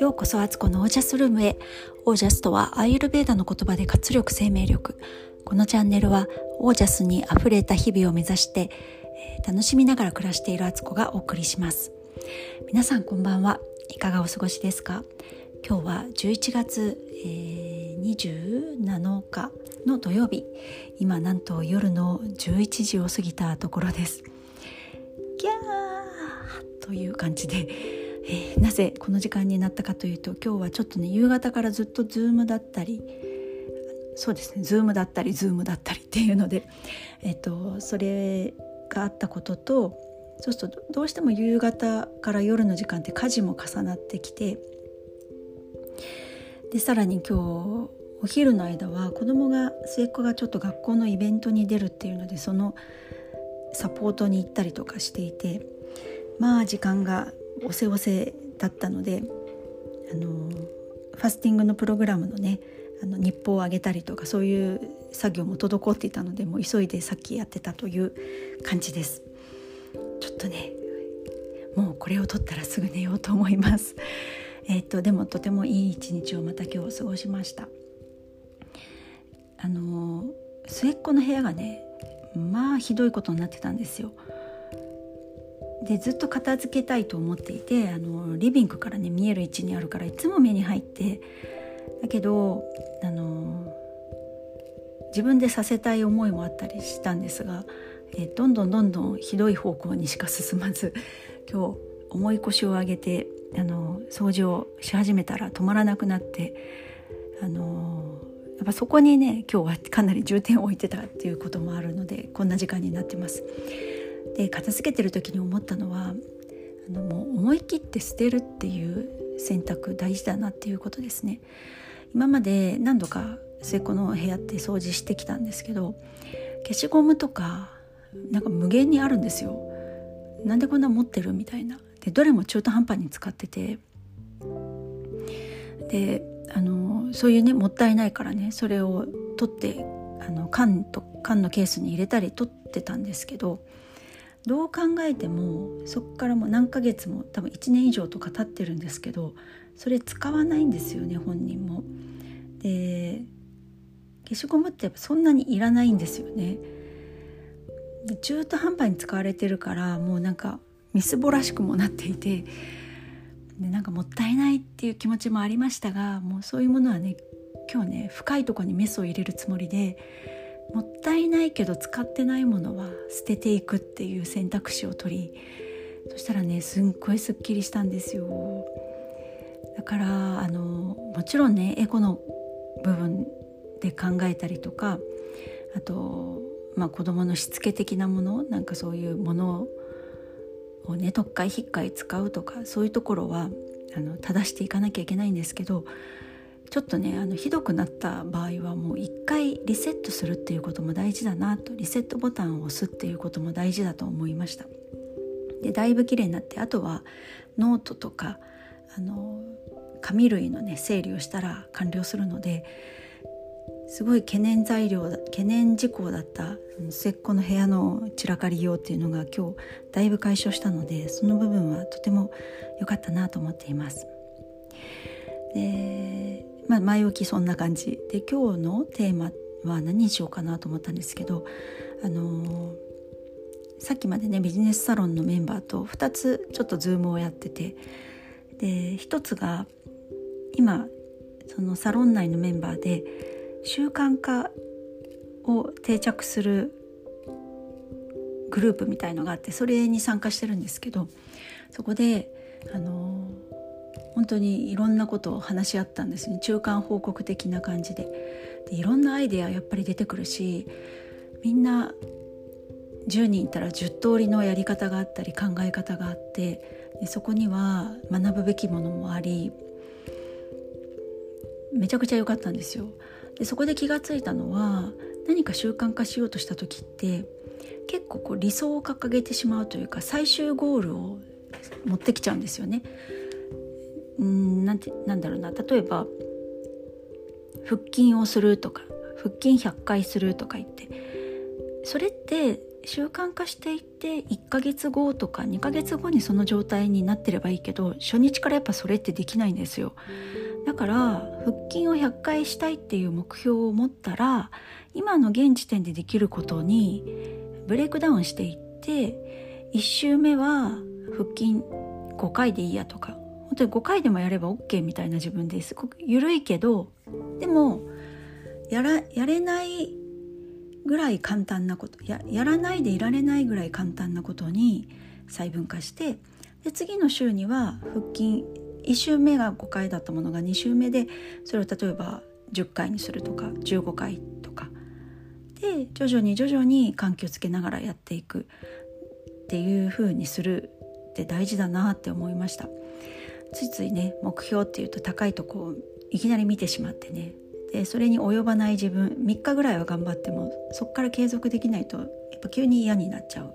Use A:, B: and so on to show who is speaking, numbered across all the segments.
A: ようこそアツコのオージャスルームへ。オージャスとはアイユルベーダの言葉で活力生命力。このチャンネルはオージャスにあふれた日々を目指して楽しみながら暮らしているアツコがお送りします。皆さんこんばんは。いかがお過ごしですか？今日は11月、えー、27日の土曜日。今なんと夜の11時を過ぎたところです。という感じで、えー、なぜこの時間になったかというと今日はちょっとね夕方からずっとズームだったりそうですねズームだったりズームだったりっていうので、えっ、ー、とそれがあったこととそうするとどうしても夕方から夜の時間って家事も重なってきてでさらに今日お昼の間は子供が末っ子がちょっと学校のイベントに出るっていうのでそのサポートに行ったりとかしていてまあ時間がおせおせだったのであのファスティングのプログラムのねあの日報をあげたりとかそういう作業も滞っていたのでもう急いでさっきやってたという感じです。ちょっとねもうこれを取ったらすぐ寝ようと思います。えっ、とでもとてもいい一日をまた今日過ごしました。あの末っ子の部屋がねまあひどいことになってたんですよ。でずっと片付けたいと思っていてあのリビングからね見える位置にあるからいつも目に入ってだけどあの自分でさせたい思いもあったりしたんですが、えどんどんどんどんひどい方向にしか進まず今日重い腰を上げてあの掃除をし始めたら止まらなくなってあのやっぱそこにね今日はかなり重点を置いてたっていうこともあるのでこんな時間になってます。で片付けてる時に思ったのはあのもう思い切って捨てるっていう選択大事だなっていうことですね。今まで何度か末っ子の部屋って掃除してきたんですけど消しゴムとかなんか無限にあるんですよ。なんでこんな持ってるみたいなでどれも中途半端に使っててであのそういうねもったいないからねそれを取ってあの缶と缶のケースに入れたり取ってたんですけどどう考えてもそっからもう何ヶ月も多分1年以上とか経ってるんですけどそれ使わないんですよね本人も。で消しゴムってっそんなにいらないんですよね。で中途半端に使われてるからもうなんかみすぼらしくもなっていてでなんかもったいないっていう気持ちもありましたがもうそういうものはね今日ね深いとこにメスを入れるつもりでもったいないけど使ってないものは捨てていくっていう選択肢を取りそしたらねすっごいすっきりしたんですよ。だからあのもちろんねエコの部分で考えたりとかあと、まあ、子どものしつけ的なものなんかそういうものをね特会引っかい使うとかそういうところはあの正していかなきゃいけないんですけどちょっとねあのひどくなった場合はもう一回リセットするっていうことも大事だなとリセットボタンを押すっていうことも大事だと思いましたでだいぶ綺麗になってあとはノートとかあの紙類のね整理をしたら完了するのですごい懸念材料懸念事項だった末っ子の部屋の散らかりようっていうのが今日だいぶ解消したのでその部分はとても良かったなと思っています。でまあ、前置きそんな感じ。で今日のテーマは何にしようかなと思ったんですけど、あのー、さっきまでねビジネスサロンのメンバーと2つちょっとズームをやっててで1つが今そのサロン内のメンバーで習慣化を定着するグループみたいのがあってそれに参加してるんですけどそこであの本当にいろんなことを話し合ったんですね中間報告的な感じででいろんなアイデアやっぱり出てくるしみんな10人いたら10通りのやり方があったり考え方があってでそこには学ぶべきものもありめちゃくちゃ良かったんですよ。でそこで気がついたのは何か習慣化しようとした時って結構こう理想を掲げてしまうというか最終ゴールを持ってきちゃうんですよね。うんなんてなんだろうな。例えば腹筋をするとか腹筋100回するとか言って。それって習慣化していって1ヶ月後とか2ヶ月後にその状態になってればいいけど初日からやっぱそれってできないんですよ。だから腹筋を100回したいっていう目標を持ったら今の現時点でできることにブレイクダウンしていって1週目は腹筋5回でいいやとか本当に5回でもやれば OK みたいな自分ですごく緩いけどでもやらやれないぐらい簡単なことややらないでいられないぐらい簡単なことに細分化してで次の週には腹筋1週目が5回だったものが2週目でそれを例えば10回にするとか15回とかで徐々に徐々に緩急つけながらやっていくっていう風にするって大事だなって思いました。ついついね目標っていうと高いとこをいきなり見てしまってね。でそれに及ばない自分3日ぐらいは頑張ってもそこから継続できないとやっぱ急に嫌になっちゃう。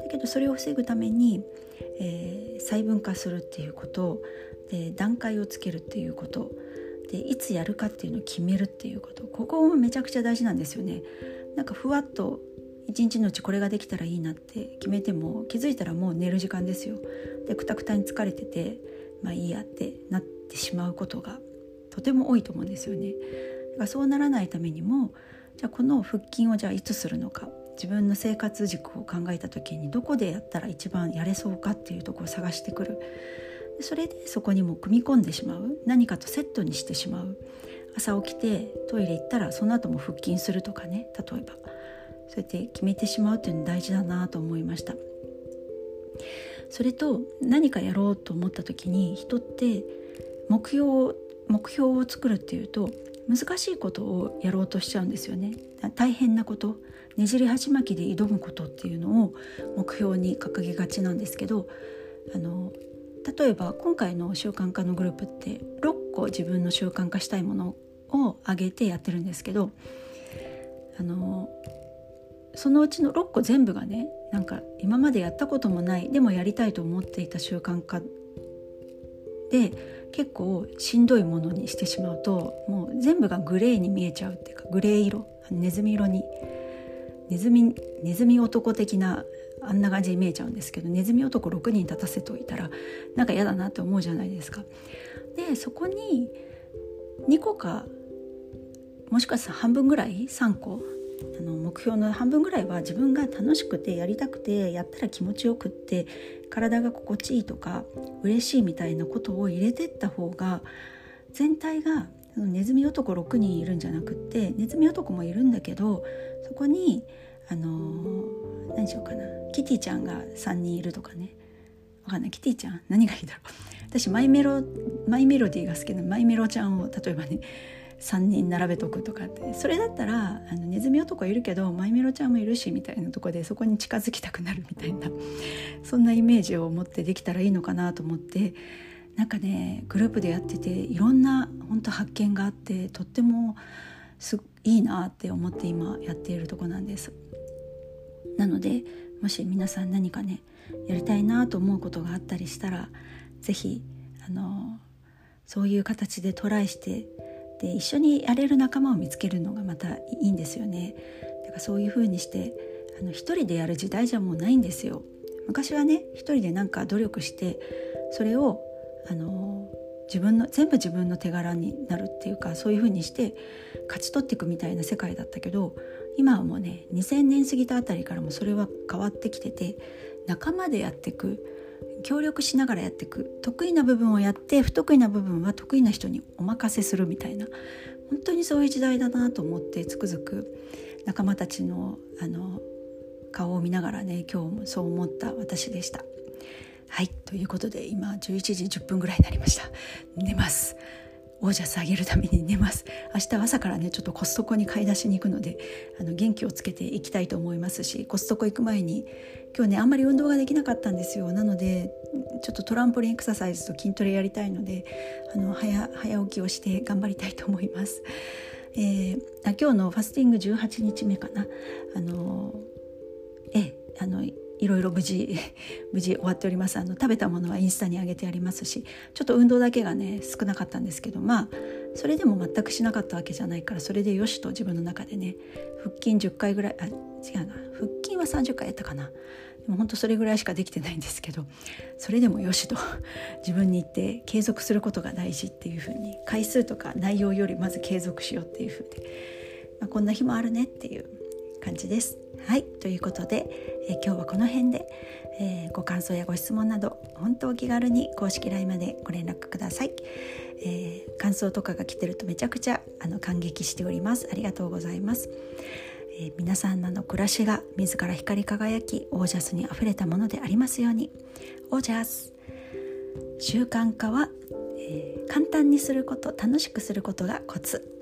A: だけどそれを防ぐために、えー、細分化するっていうことで段階をつけるっていうこと。でいつやるかっていうのを決めるっていうこと。ここもめちゃくちゃ大事なんですよね。なんかふわっと一日のうちこれができたらいいなって決めても気づいたらもう寝る時間ですよ。でくたくたに疲れててまあいいやってなってしまうことがとても多いと思うんですよね。だからそうならないためにもじゃあこの腹筋をじゃあいつするのか自分の生活軸を考えた時にどこでやったら一番やれそうかっていうとこを探してくる。それでそこにも組み込んでしまう。何かとセットにしてしまう。朝起きてトイレ行ったらその後も腹筋するとかね。例えば。そうやって決めてしまうっていうの大事だなと思いました。それと何かやろうと思った時に人って目標を目標を作るっていうと難しいことをやろうとしちゃうんですよね。大変なことねじり鉢巻きで挑むことっていうのを目標に掲げがちなんですけどあの例えば今回の習慣化のグループって6個自分の習慣化したいものを挙げてやってるんですけどあのそのうちの6個全部がねなんか今までやったこともないでもやりたいと思っていた習慣化で結構しんどいものにしてしまうともう全部がグレーに見えちゃうっていうかグレー色ネズミ色にネズミネズミ男的なあんな感じに見えちゃうんですけどネズミ男6人立たせておいたらなんか嫌だなって思うじゃないですか。でそこに2個かもしかしたら半分ぐらい3個あの目標の半分ぐらいは自分が楽しくてやりたくてやったら気持ちよくって体が心地いいとか嬉しいみたいなことを入れてった方が全体がネズミ男6人いるんじゃなくってネズミ男もいるんだけどそこにあの何しようかなキティちゃんが3人いるとかね。わかんない。キティちゃん？何がいいだろう。私マイメロマイメロディーが好きなマイメロちゃんを例えばね3人並べとくとかってそれだったらあのネズミ男いるけどマイメロちゃんもいるしみたいなとこでそこに近づきたくなるみたいな そんなイメージを持ってできたらいいのかなと思ってなんかねグループでやってていろんな本当発見があってとってもすいいなって思って今やっているとこなんです。なのでもし皆さん何かねやりたいなと思うことがあったりしたら是非あのそういう形でトライしてで一緒にやれる仲間を見つけるのがまたいいんですよね。だからそういう風にしてあの一人でやる時代じゃもうないんですよ。昔はね一人でなんか努力してそれをあの自分の全部自分の手柄になるっていうかそういう風にして勝ち取っていくみたいな世界だったけど今はもうね2000年過ぎたあたりからもそれは変わってきてて仲間でやっていく協力しながらやっていく。得意な部分をやって不得意な部分は得意な人にお任せするみたいな。本当にそういう時代だなと思ってつくづく仲間たちのあの顔を見ながらね今日もそう思った私でした。はいということで今11時10分ぐらいになりました。寝ます。オージャス上げるために寝ます。明日朝からねちょっとコストコに買い出しに行くのであの元気をつけていきたいと思いますしコストコ行く前に今日ねあんまり運動ができなかったんですよ。なのでちょっとトランポリンエクササイズと筋トレやりたいのであの早早起きをして頑張りたいと思います。えー、あ今日のファスティング18日目かな。あのえあのいろいろ無事 無事終わっております。あの食べたものはインスタに上げてありますしちょっと運動だけがね少なかったんですけどまあそれでも全くしなかったわけじゃないからそれでよしと自分の中でね腹筋10回ぐらいあ違うな。腹筋は30回やったかな。でも本当それぐらいしかできてないんですけどそれでもよしと 自分に言って継続することが大事っていうふうに回数とか内容よりまず継続しようっていうふうで、まあ、こんな日もあるねっていう感じです。はい。ということで、えー、今日はこの辺で、えー、ご感想やご質問など本当お気軽に公式 LINE までご連絡ください、えー、感想とかが来てるとめちゃくちゃあの感激しております。ありがとうございます、え皆さんの暮らしが自ら光り輝きオージャスにあふれたものでありますように。オージャス。習慣化は、え簡単にすること楽しくすることがコツ。